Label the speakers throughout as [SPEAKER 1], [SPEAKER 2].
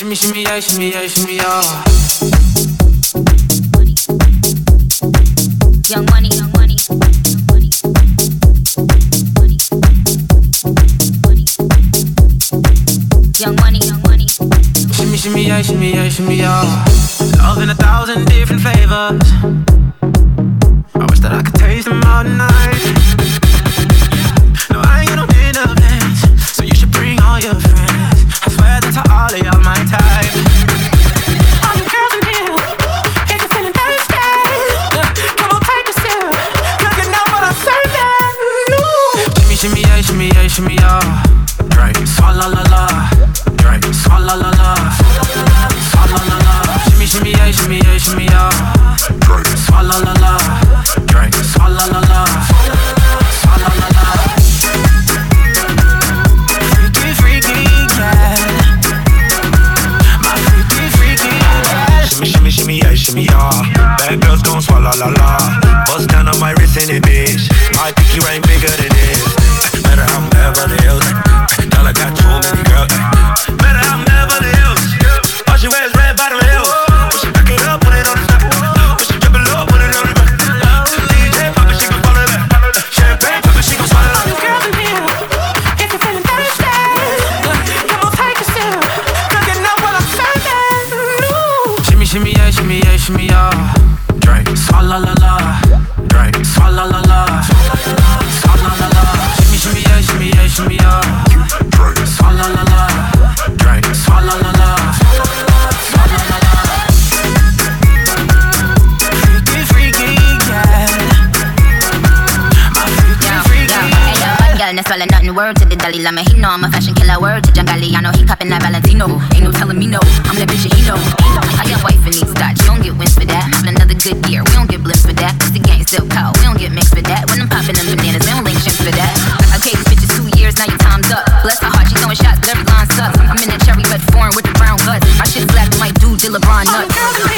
[SPEAKER 1] shimmy, shimmy, yeah, shimmy, yeah, shimmy, yeah.
[SPEAKER 2] Young money, young money. Young money, young money.
[SPEAKER 1] Shimmy, shimmy, yeah, shimmy, yeah, shimmy, yeah. Love in a thousand different flavors. I wish that I could taste them all tonight. No, I ain't got no dinner plans, so you should bring all your friends. I swear that to all of y'all, my
[SPEAKER 3] swallowing, swallow
[SPEAKER 2] nothing. Word to the Dalai Lama, he know I'm a fashion killer. Word to John Galliano, he copping that Valentino. Ain't no telling me no, I'm that bitch that he know. I got wife in these dots, you don't get wins for that. Having another good year, we don't get bliss for that. Cause the gang still cold, we don't get mixed for that. When I'm popping them bananas, we don't link shit for that. I gave these bitches two years, now your time's up. Bless her heart, she throwing shots, but every line sucks. I'm in that cherry red foreign with the brown guts. I should slap my dude, Jill LeBron nuts.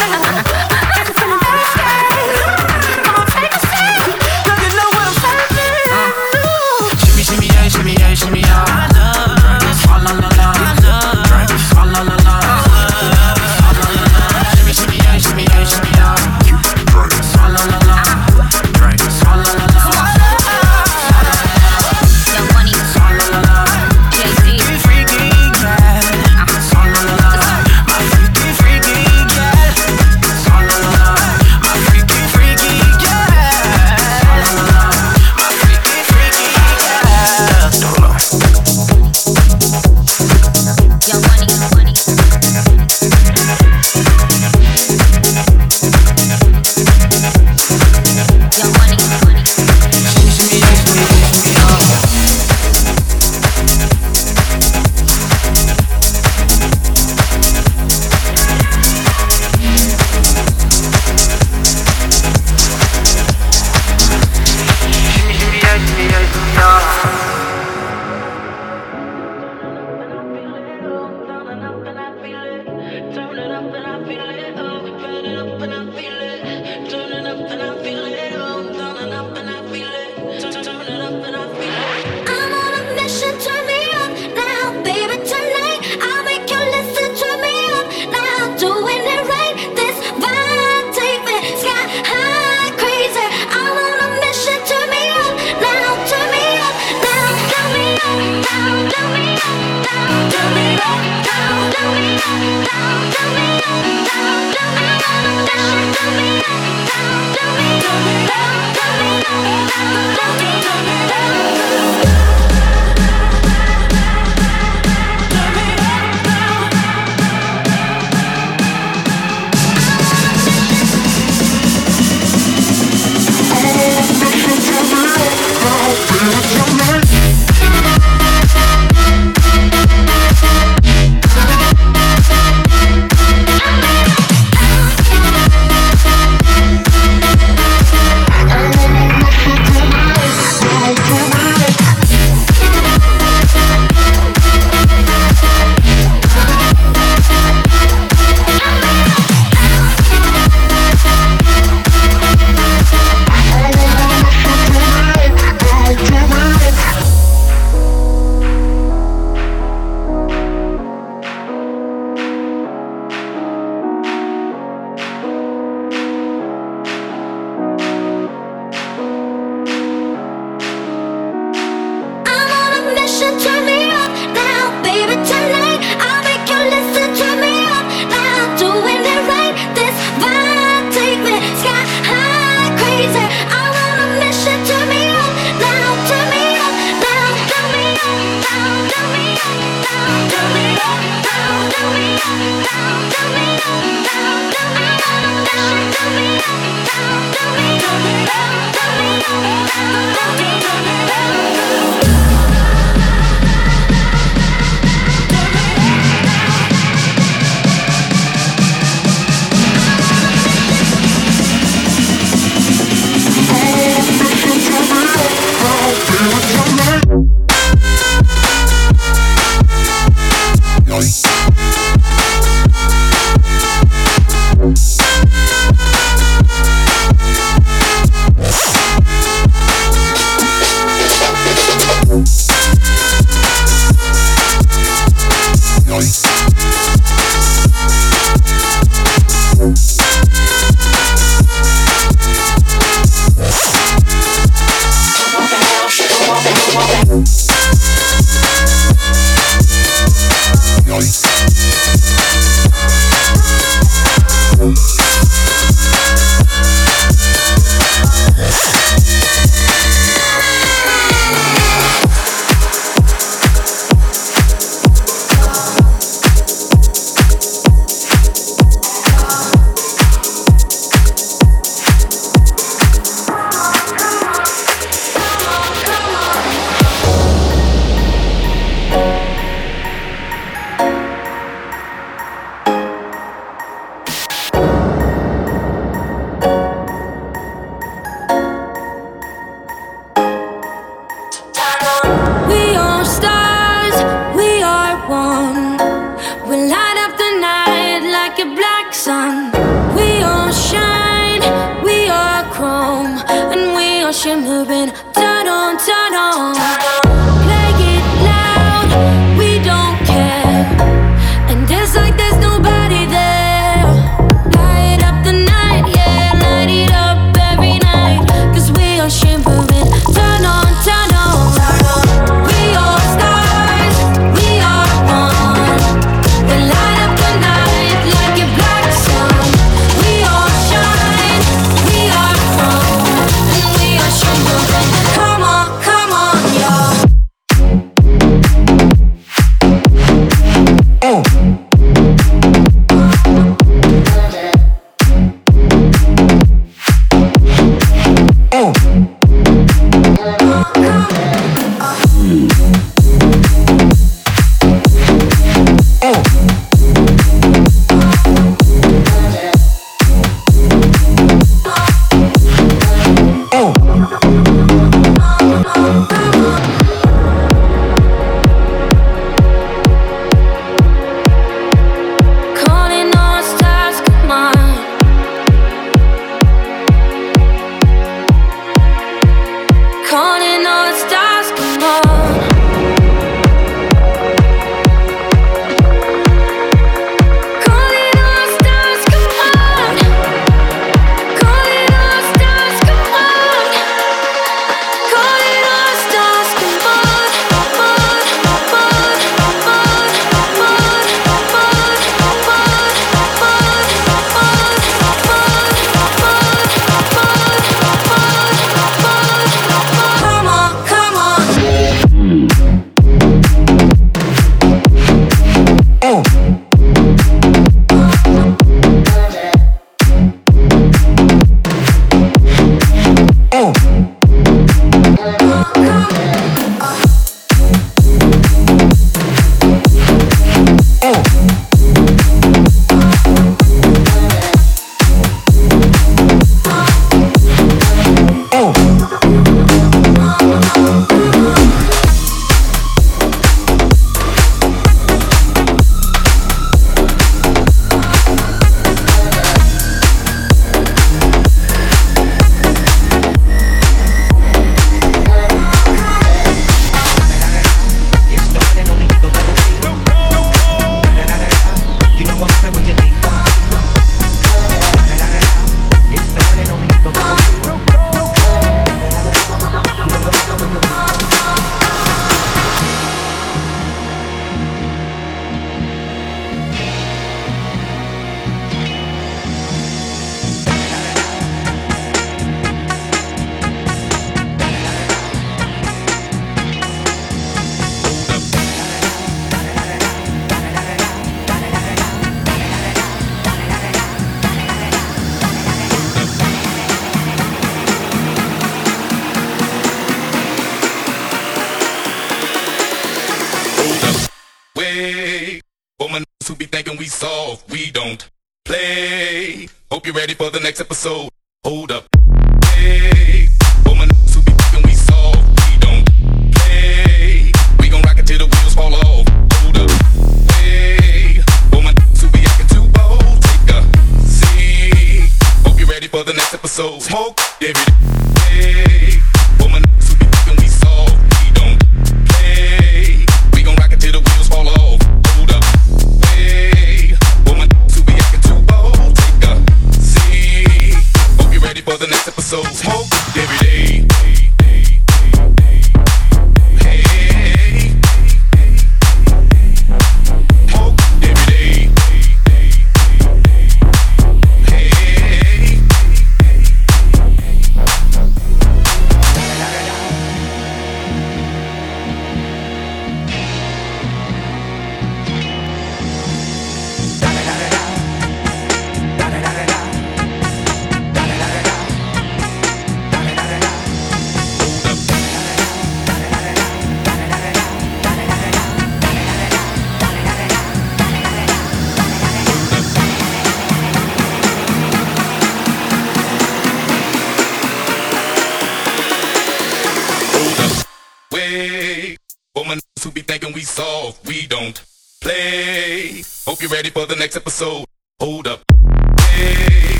[SPEAKER 4] Episode.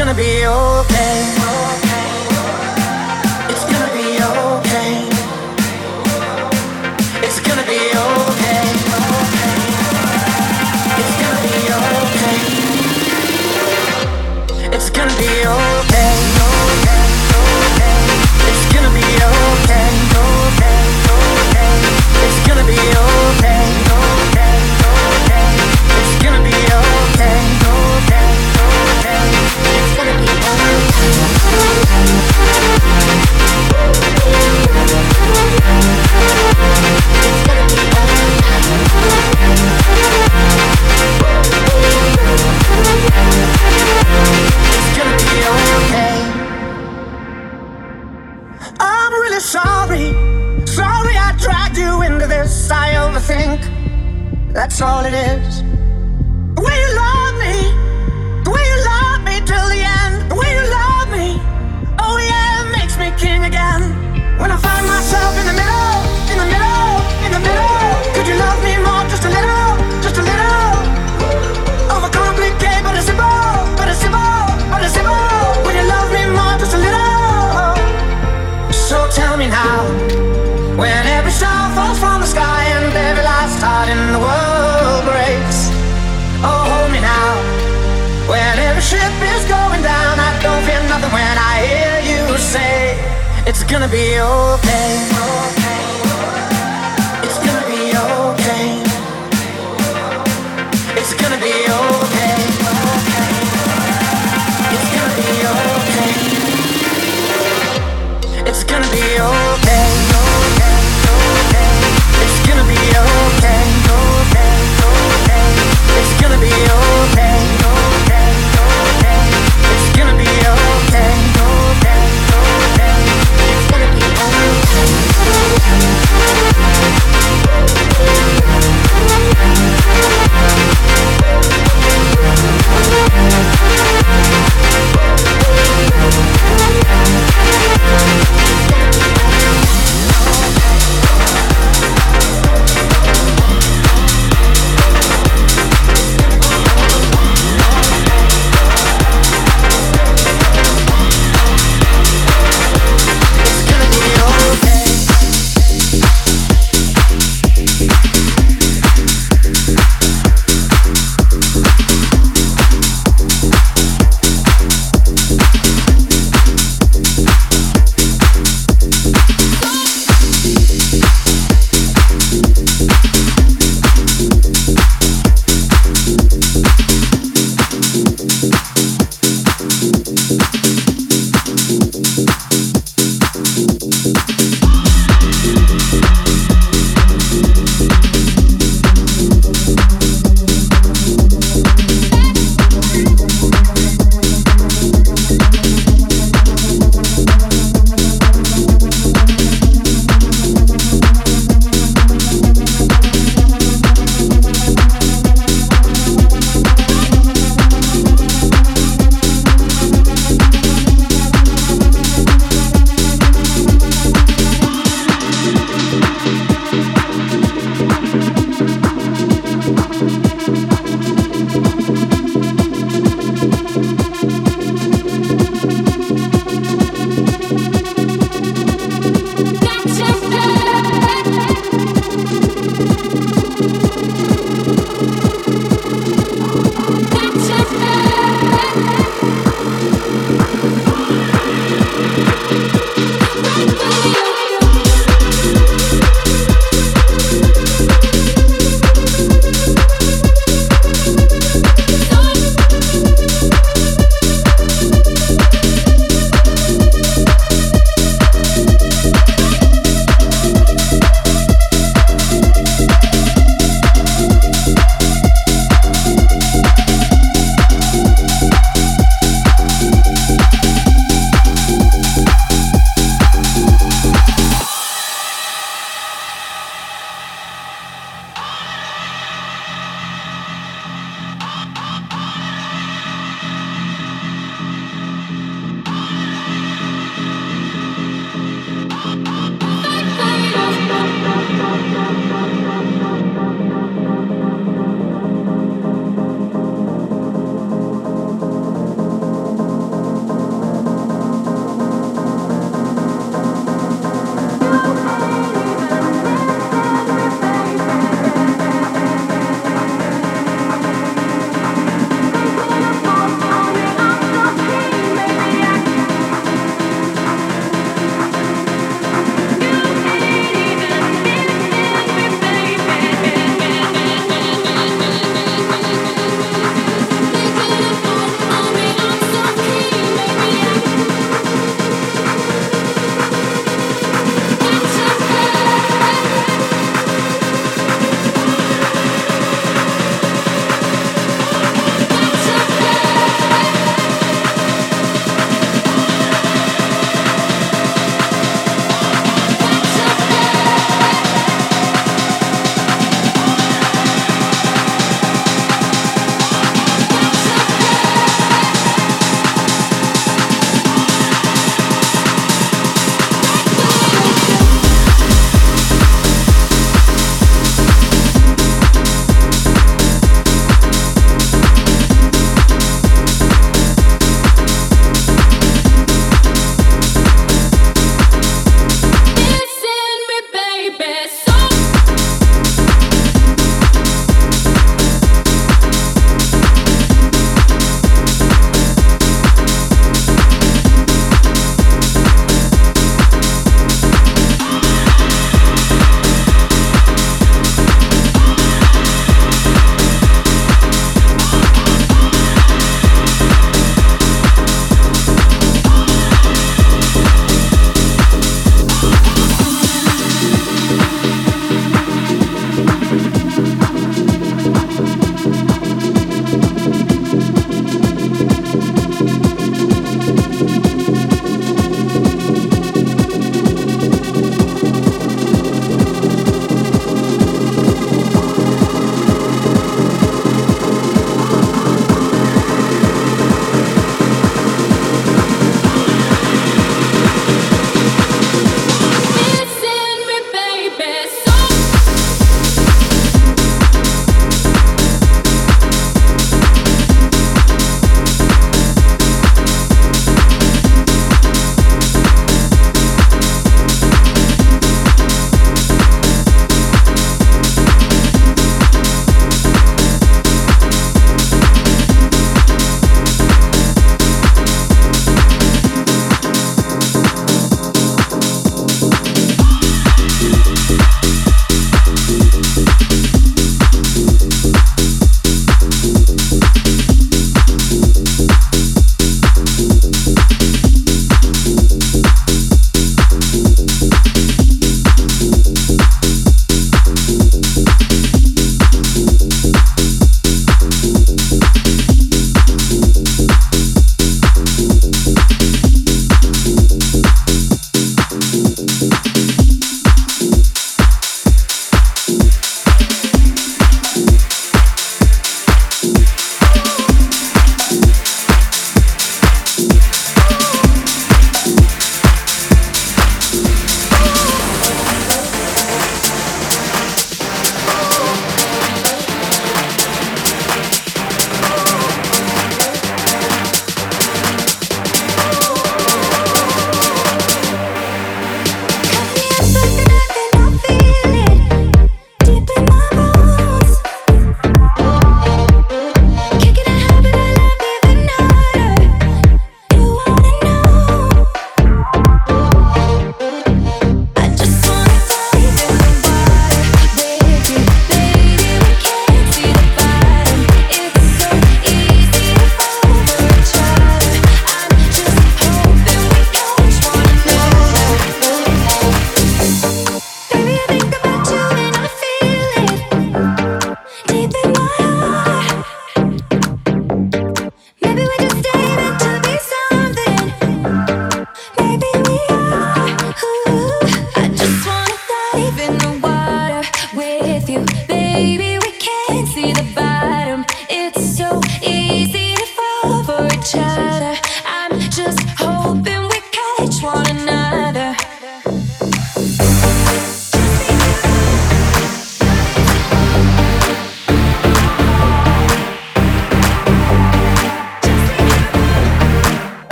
[SPEAKER 5] gonna be okay. That's all it is. gonna be okay.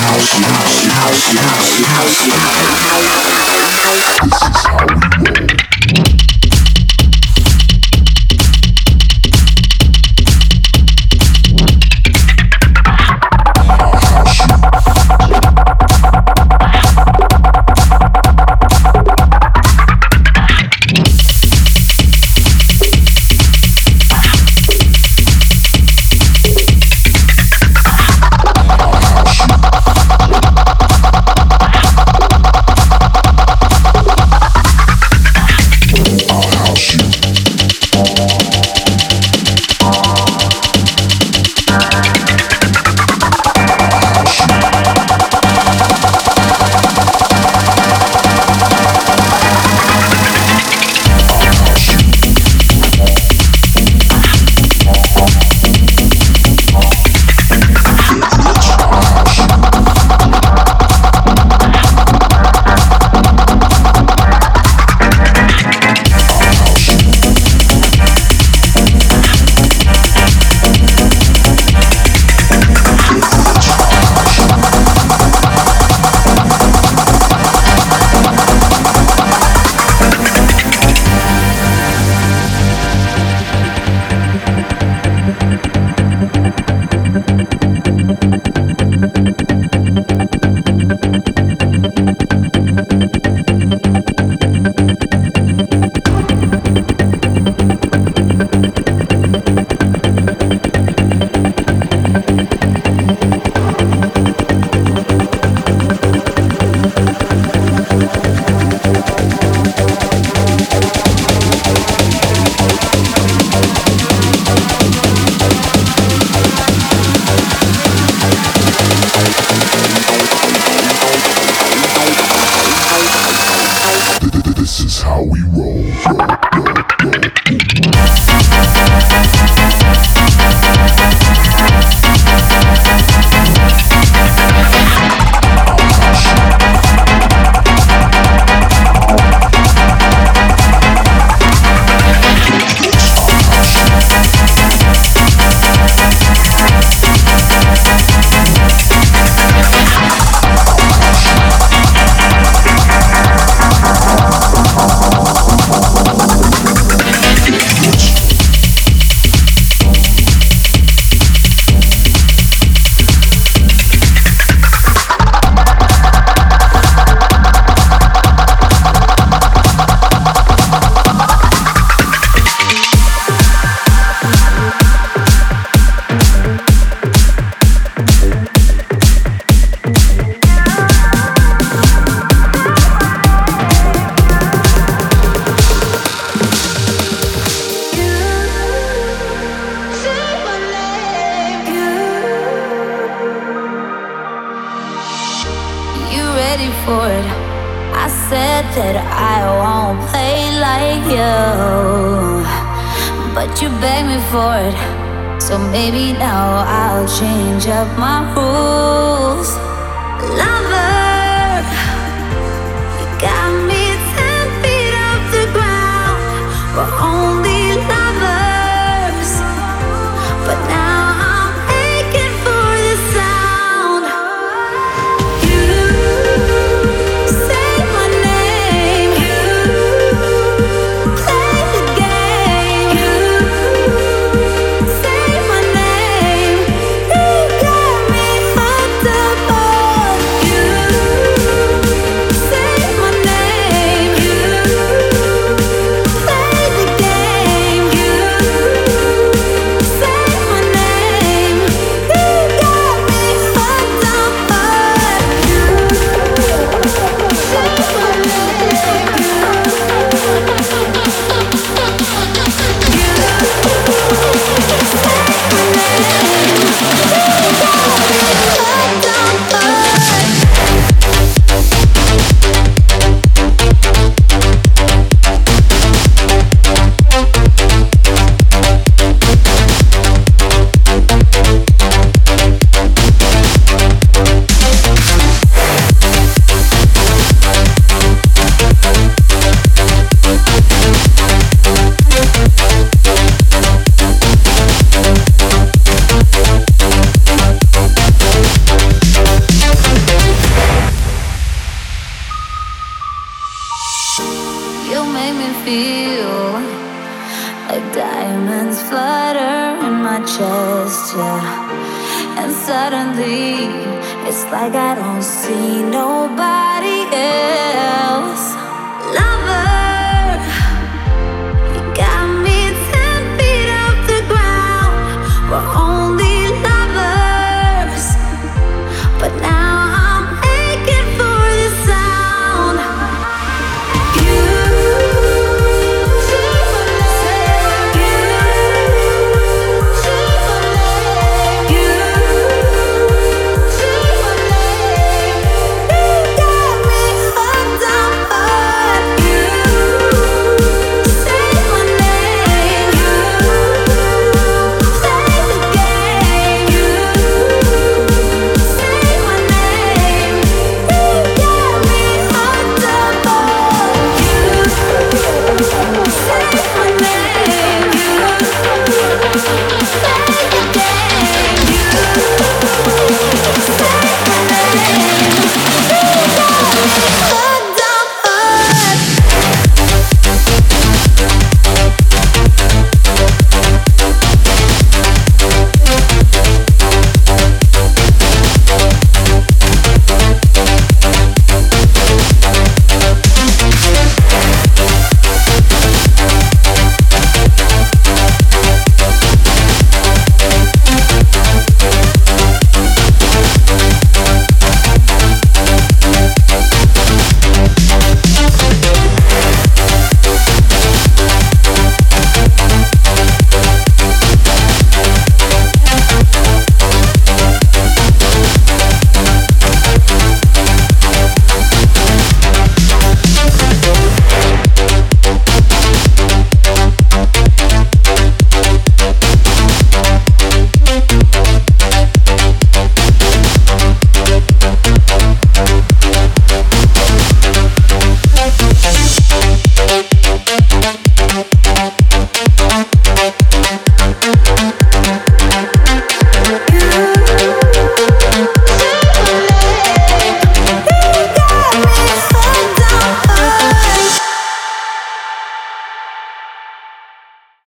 [SPEAKER 5] 10
[SPEAKER 6] 号，10号，10号，10号，10号。